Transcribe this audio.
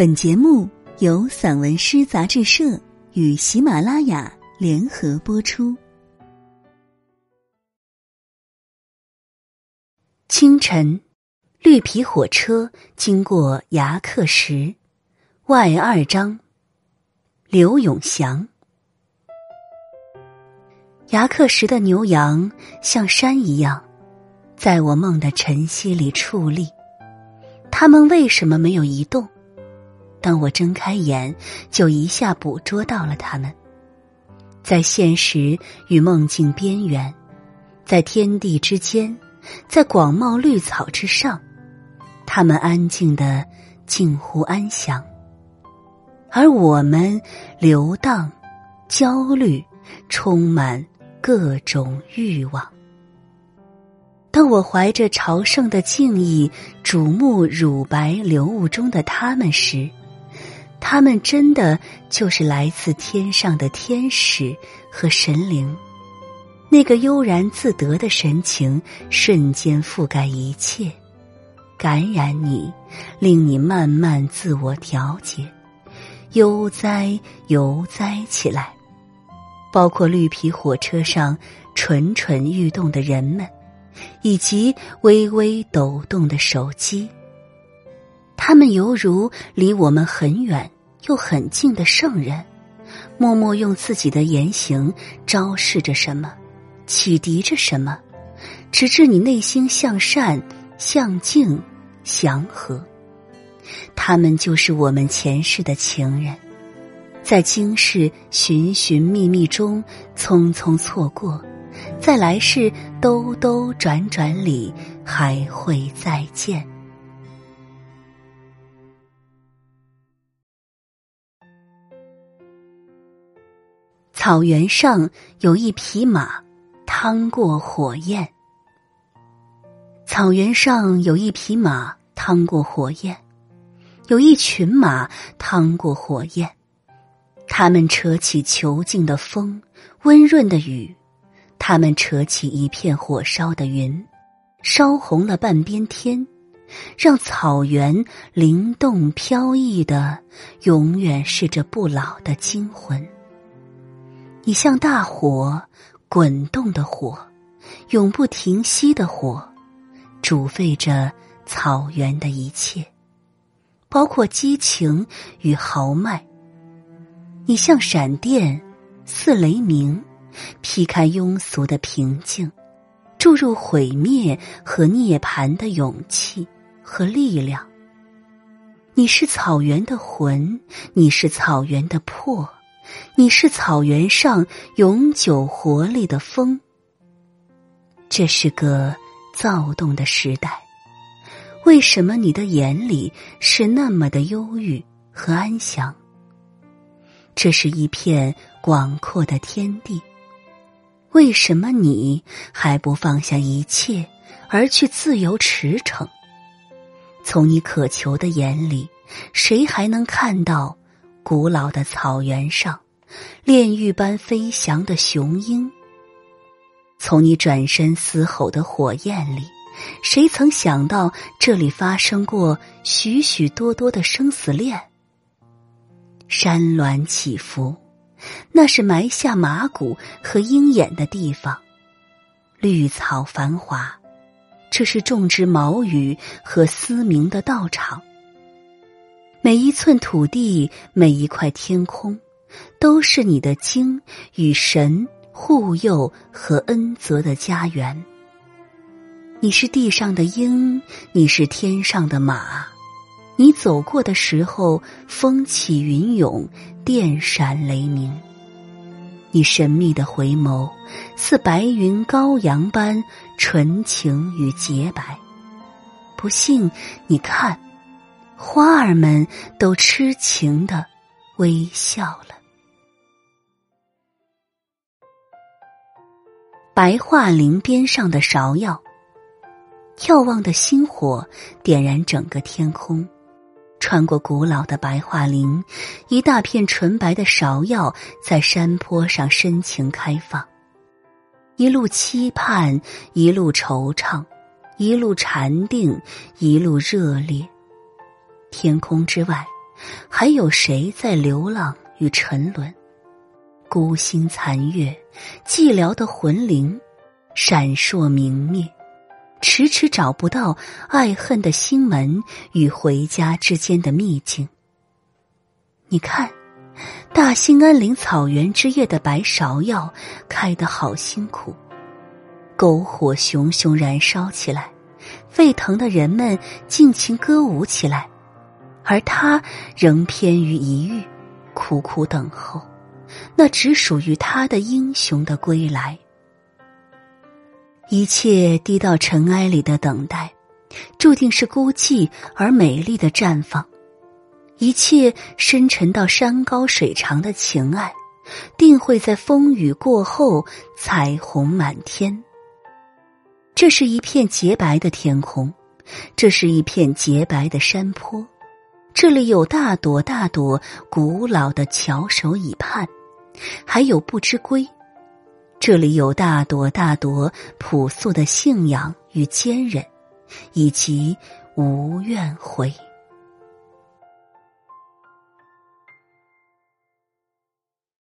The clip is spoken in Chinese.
本节目由散文诗杂志社与喜马拉雅联合播出。清晨，绿皮火车经过牙克石，外二章。刘永祥。牙克石的牛羊像山一样，在我梦的晨曦里矗立。他们为什么没有移动？当我睁开眼，就一下捕捉到了他们，在现实与梦境边缘，在天地之间，在广袤绿草之上，他们安静的近乎安详，而我们流荡、焦虑，充满各种欲望。当我怀着朝圣的敬意瞩目乳白流雾中的他们时，他们真的就是来自天上的天使和神灵，那个悠然自得的神情瞬间覆盖一切，感染你，令你慢慢自我调节，悠哉悠哉起来。包括绿皮火车上蠢蠢欲动的人们，以及微微抖动的手机。他们犹如离我们很远又很近的圣人，默默用自己的言行昭示着什么，启迪着什么，直至你内心向善、向静、祥和。他们就是我们前世的情人，在今世寻寻觅觅中匆匆错过，在来世兜兜转转里还会再见。草原上有一匹马，趟过火焰。草原上有一匹马，趟过火焰，有一群马趟过火焰。他们扯起囚禁的风，温润的雨，他们扯起一片火烧的云，烧红了半边天，让草原灵动飘逸的，永远是这不老的精魂。你像大火，滚动的火，永不停息的火，煮沸着草原的一切，包括激情与豪迈。你像闪电，似雷鸣，劈开庸俗的平静，注入毁灭和涅槃的勇气和力量。你是草原的魂，你是草原的魄。你是草原上永久活力的风。这是个躁动的时代，为什么你的眼里是那么的忧郁和安详？这是一片广阔的天地，为什么你还不放下一切而去自由驰骋？从你渴求的眼里，谁还能看到？古老的草原上，炼狱般飞翔的雄鹰。从你转身嘶吼的火焰里，谁曾想到这里发生过许许多多的生死恋？山峦起伏，那是埋下马骨和鹰眼的地方；绿草繁华，这是种植毛羽和嘶鸣的道场。每一寸土地，每一块天空，都是你的精与神护佑和恩泽的家园。你是地上的鹰，你是天上的马，你走过的时候，风起云涌，电闪雷鸣。你神秘的回眸，似白云羔羊般纯情与洁白。不信，你看。花儿们都痴情的微笑了。白桦林边上的芍药，眺望的星火点燃整个天空。穿过古老的白桦林，一大片纯白的芍药在山坡上深情开放。一路期盼，一路惆怅，一路禅定，一路热烈。天空之外，还有谁在流浪与沉沦？孤星残月，寂寥的魂灵，闪烁明灭，迟迟找不到爱恨的心门与回家之间的秘境。你看，大兴安岭草原之夜的白芍药开得好辛苦，篝火熊熊燃烧起来，沸腾的人们尽情歌舞起来。而他仍偏于一隅，苦苦等候那只属于他的英雄的归来。一切低到尘埃里的等待，注定是孤寂而美丽的绽放；一切深沉到山高水长的情爱，定会在风雨过后彩虹满天。这是一片洁白的天空，这是一片洁白的山坡。这里有大朵大朵古老的翘首以盼，还有不知归；这里有大朵大朵朴素的信仰与坚韧，以及无怨悔。